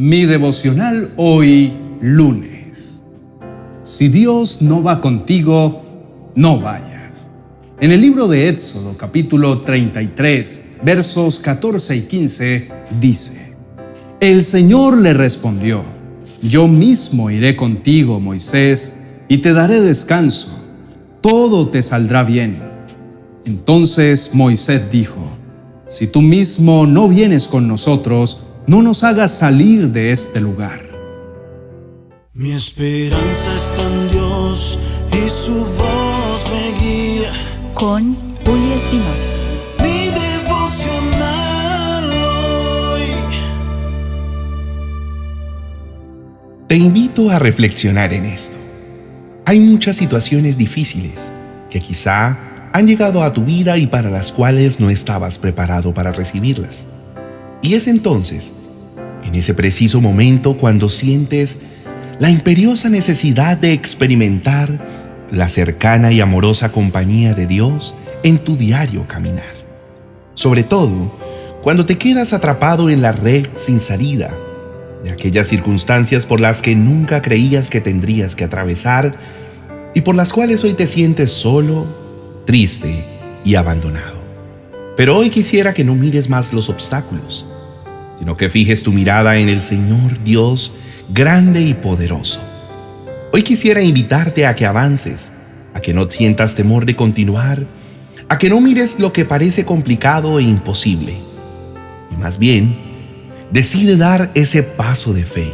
Mi devocional hoy lunes. Si Dios no va contigo, no vayas. En el libro de Éxodo capítulo 33 versos 14 y 15 dice, El Señor le respondió, Yo mismo iré contigo, Moisés, y te daré descanso, todo te saldrá bien. Entonces Moisés dijo, Si tú mismo no vienes con nosotros, no nos hagas salir de este lugar. Mi esperanza está en Dios y su voz me guía. Con Julio Espinosa. Mi devocional hoy. Te invito a reflexionar en esto. Hay muchas situaciones difíciles que quizá han llegado a tu vida y para las cuales no estabas preparado para recibirlas. Y es entonces, en ese preciso momento, cuando sientes la imperiosa necesidad de experimentar la cercana y amorosa compañía de Dios en tu diario caminar. Sobre todo, cuando te quedas atrapado en la red sin salida, de aquellas circunstancias por las que nunca creías que tendrías que atravesar y por las cuales hoy te sientes solo, triste y abandonado. Pero hoy quisiera que no mires más los obstáculos, sino que fijes tu mirada en el Señor Dios grande y poderoso. Hoy quisiera invitarte a que avances, a que no sientas temor de continuar, a que no mires lo que parece complicado e imposible, y más bien, decide dar ese paso de fe,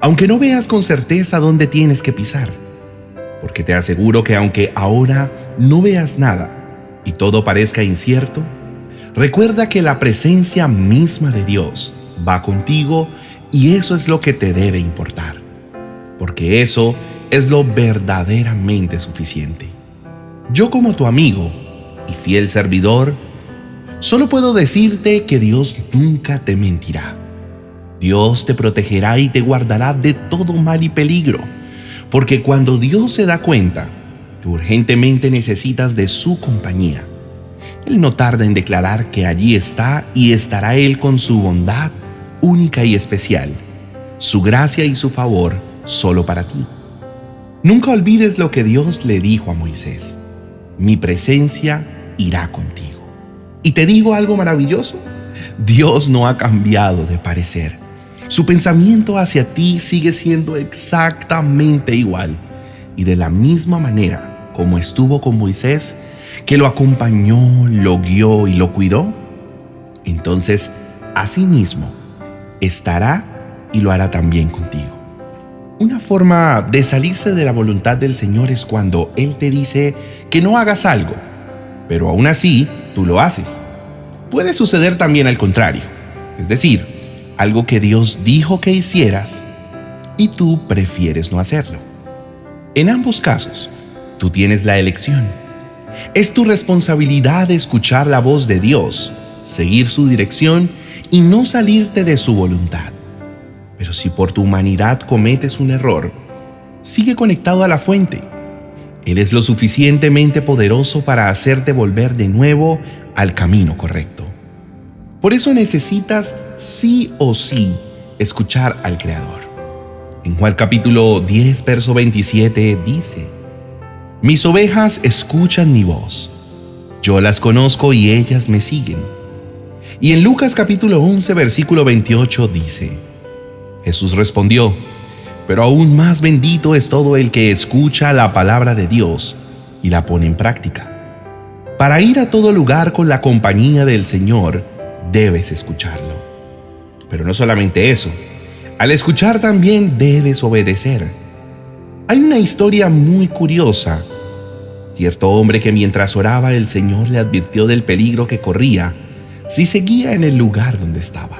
aunque no veas con certeza dónde tienes que pisar, porque te aseguro que aunque ahora no veas nada y todo parezca incierto, Recuerda que la presencia misma de Dios va contigo y eso es lo que te debe importar, porque eso es lo verdaderamente suficiente. Yo como tu amigo y fiel servidor, solo puedo decirte que Dios nunca te mentirá. Dios te protegerá y te guardará de todo mal y peligro, porque cuando Dios se da cuenta que urgentemente necesitas de su compañía, él no tarda en declarar que allí está y estará Él con su bondad única y especial, su gracia y su favor solo para ti. Nunca olvides lo que Dios le dijo a Moisés. Mi presencia irá contigo. Y te digo algo maravilloso. Dios no ha cambiado de parecer. Su pensamiento hacia ti sigue siendo exactamente igual. Y de la misma manera como estuvo con Moisés, que lo acompañó, lo guió y lo cuidó, entonces asimismo estará y lo hará también contigo. Una forma de salirse de la voluntad del Señor es cuando Él te dice que no hagas algo, pero aún así tú lo haces. Puede suceder también al contrario, es decir, algo que Dios dijo que hicieras y tú prefieres no hacerlo. En ambos casos, tú tienes la elección es tu responsabilidad escuchar la voz de Dios, seguir su dirección y no salirte de su voluntad. Pero si por tu humanidad cometes un error, sigue conectado a la fuente. Él es lo suficientemente poderoso para hacerte volver de nuevo al camino correcto. Por eso necesitas sí o sí escuchar al Creador. En Juan capítulo 10, verso 27 dice, mis ovejas escuchan mi voz. Yo las conozco y ellas me siguen. Y en Lucas capítulo 11 versículo 28 dice, Jesús respondió, pero aún más bendito es todo el que escucha la palabra de Dios y la pone en práctica. Para ir a todo lugar con la compañía del Señor, debes escucharlo. Pero no solamente eso, al escuchar también debes obedecer. Hay una historia muy curiosa Cierto hombre que mientras oraba el Señor le advirtió del peligro que corría si seguía en el lugar donde estaba.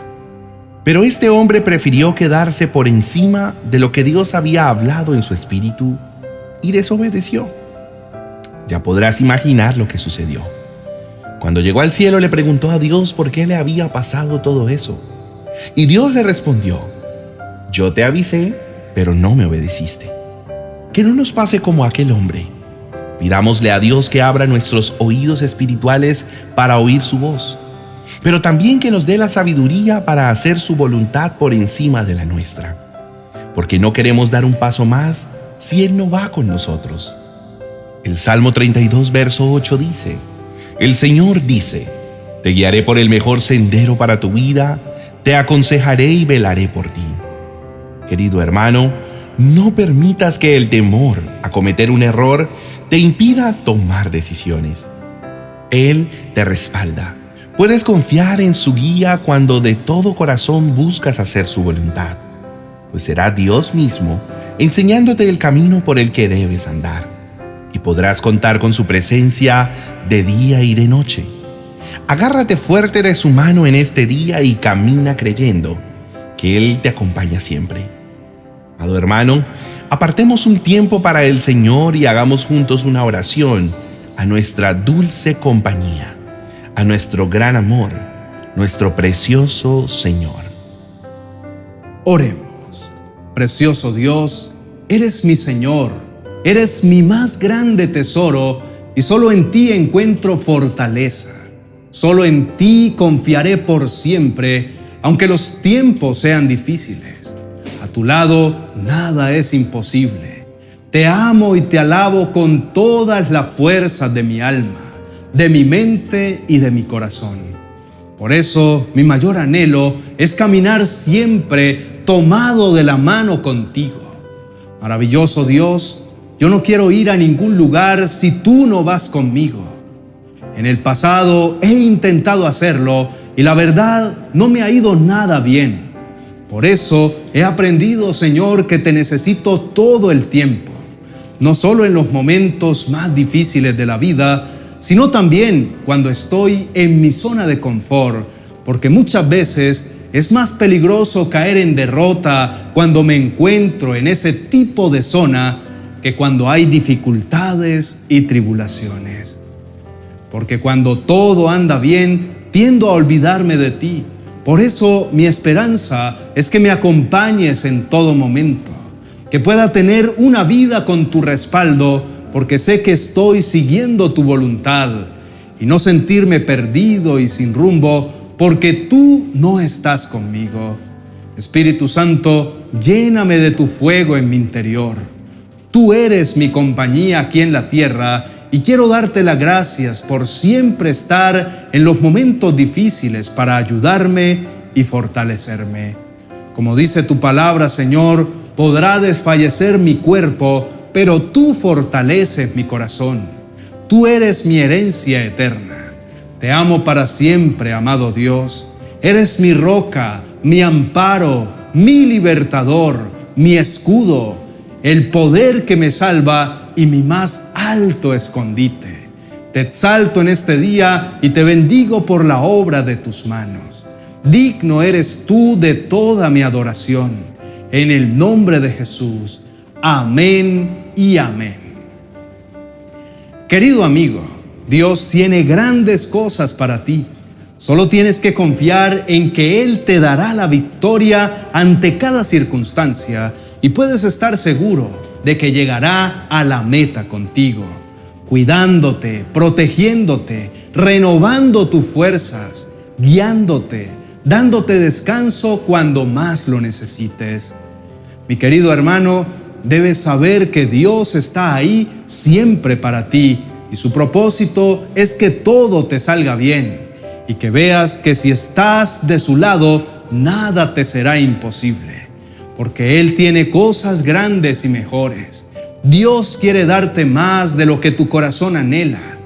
Pero este hombre prefirió quedarse por encima de lo que Dios había hablado en su espíritu y desobedeció. Ya podrás imaginar lo que sucedió. Cuando llegó al cielo le preguntó a Dios por qué le había pasado todo eso. Y Dios le respondió, yo te avisé, pero no me obedeciste. Que no nos pase como aquel hombre Pidámosle a Dios que abra nuestros oídos espirituales para oír su voz. pero también que nos dé la sabiduría para hacer su voluntad por encima de la nuestra, porque no queremos dar un paso más si Él no va con nosotros. El Salmo 32, verso 8 dice, El Señor dice, Te guiaré por el mejor sendero para tu vida, te aconsejaré y velaré por ti. Querido hermano, no permitas que el temor a cometer un error te impida tomar decisiones. Él te respalda. Puedes confiar en su guía cuando de todo corazón buscas hacer su voluntad, pues será Dios mismo enseñándote el camino por el que debes andar, y podrás contar con su presencia de día y de noche. Agárrate fuerte de su mano en este día y camina creyendo que Él te acompaña siempre. Amado hermano, apartemos un tiempo para el Señor y hagamos juntos una oración a nuestra dulce compañía, a nuestro gran amor, nuestro precioso Señor. Oremos. Precioso Dios, eres mi Señor, eres mi más grande tesoro y solo en ti encuentro fortaleza. Solo en ti confiaré por siempre, aunque los tiempos sean difíciles tu lado nada es imposible. Te amo y te alabo con todas las fuerzas de mi alma, de mi mente y de mi corazón. Por eso mi mayor anhelo es caminar siempre tomado de la mano contigo. Maravilloso Dios, yo no quiero ir a ningún lugar si tú no vas conmigo. En el pasado he intentado hacerlo y la verdad no me ha ido nada bien. Por eso he aprendido, Señor, que te necesito todo el tiempo, no solo en los momentos más difíciles de la vida, sino también cuando estoy en mi zona de confort, porque muchas veces es más peligroso caer en derrota cuando me encuentro en ese tipo de zona que cuando hay dificultades y tribulaciones. Porque cuando todo anda bien, tiendo a olvidarme de ti por eso mi esperanza es que me acompañes en todo momento, que pueda tener una vida con tu respaldo, porque sé que estoy siguiendo tu voluntad y no sentirme perdido y sin rumbo, porque tú no estás conmigo. Espíritu Santo, lléname de tu fuego en mi interior. Tú eres mi compañía aquí en la tierra y quiero darte las gracias por siempre estar en los momentos difíciles para ayudarme y fortalecerme. Como dice tu palabra, Señor, podrá desfallecer mi cuerpo, pero tú fortaleces mi corazón. Tú eres mi herencia eterna. Te amo para siempre, amado Dios. Eres mi roca, mi amparo, mi libertador, mi escudo, el poder que me salva y mi más alto escondite. Te exalto en este día y te bendigo por la obra de tus manos. Digno eres tú de toda mi adoración. En el nombre de Jesús. Amén y amén. Querido amigo, Dios tiene grandes cosas para ti. Solo tienes que confiar en que Él te dará la victoria ante cada circunstancia y puedes estar seguro de que llegará a la meta contigo, cuidándote, protegiéndote, renovando tus fuerzas, guiándote, dándote descanso cuando más lo necesites. Mi querido hermano, debes saber que Dios está ahí siempre para ti y su propósito es que todo te salga bien y que veas que si estás de su lado, nada te será imposible porque Él tiene cosas grandes y mejores. Dios quiere darte más de lo que tu corazón anhela.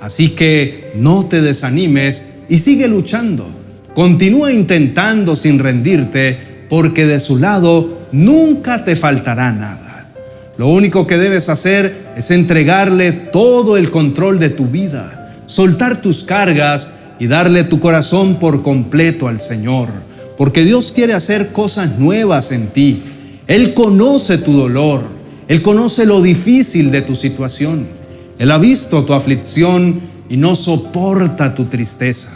Así que no te desanimes y sigue luchando. Continúa intentando sin rendirte, porque de su lado nunca te faltará nada. Lo único que debes hacer es entregarle todo el control de tu vida, soltar tus cargas y darle tu corazón por completo al Señor porque Dios quiere hacer cosas nuevas en ti. Él conoce tu dolor, Él conoce lo difícil de tu situación. Él ha visto tu aflicción y no soporta tu tristeza.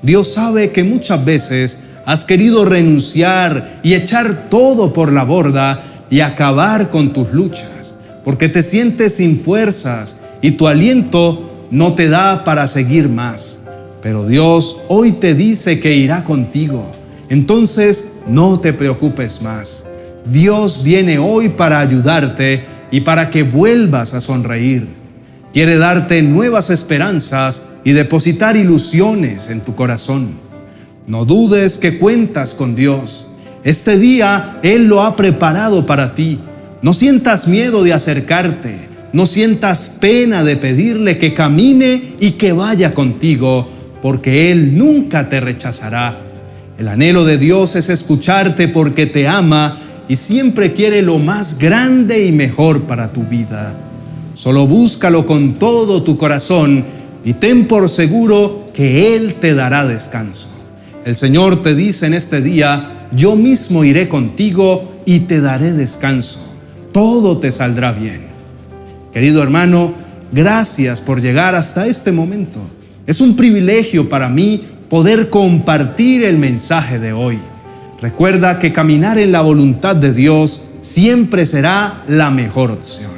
Dios sabe que muchas veces has querido renunciar y echar todo por la borda y acabar con tus luchas, porque te sientes sin fuerzas y tu aliento no te da para seguir más. Pero Dios hoy te dice que irá contigo. Entonces no te preocupes más. Dios viene hoy para ayudarte y para que vuelvas a sonreír. Quiere darte nuevas esperanzas y depositar ilusiones en tu corazón. No dudes que cuentas con Dios. Este día Él lo ha preparado para ti. No sientas miedo de acercarte. No sientas pena de pedirle que camine y que vaya contigo, porque Él nunca te rechazará. El anhelo de Dios es escucharte porque te ama y siempre quiere lo más grande y mejor para tu vida. Solo búscalo con todo tu corazón y ten por seguro que Él te dará descanso. El Señor te dice en este día, yo mismo iré contigo y te daré descanso. Todo te saldrá bien. Querido hermano, gracias por llegar hasta este momento. Es un privilegio para mí poder compartir el mensaje de hoy. Recuerda que caminar en la voluntad de Dios siempre será la mejor opción.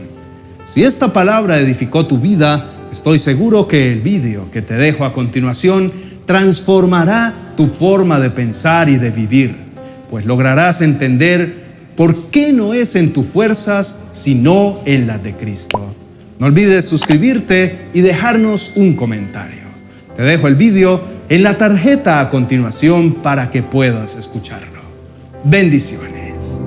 Si esta palabra edificó tu vida, estoy seguro que el vídeo que te dejo a continuación transformará tu forma de pensar y de vivir, pues lograrás entender por qué no es en tus fuerzas, sino en las de Cristo. No olvides suscribirte y dejarnos un comentario. Te dejo el vídeo en la tarjeta a continuación para que puedas escucharlo. Bendiciones.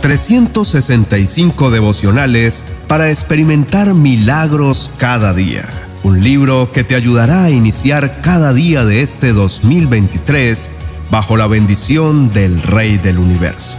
365 devocionales para experimentar milagros cada día. Un libro que te ayudará a iniciar cada día de este 2023 bajo la bendición del Rey del Universo.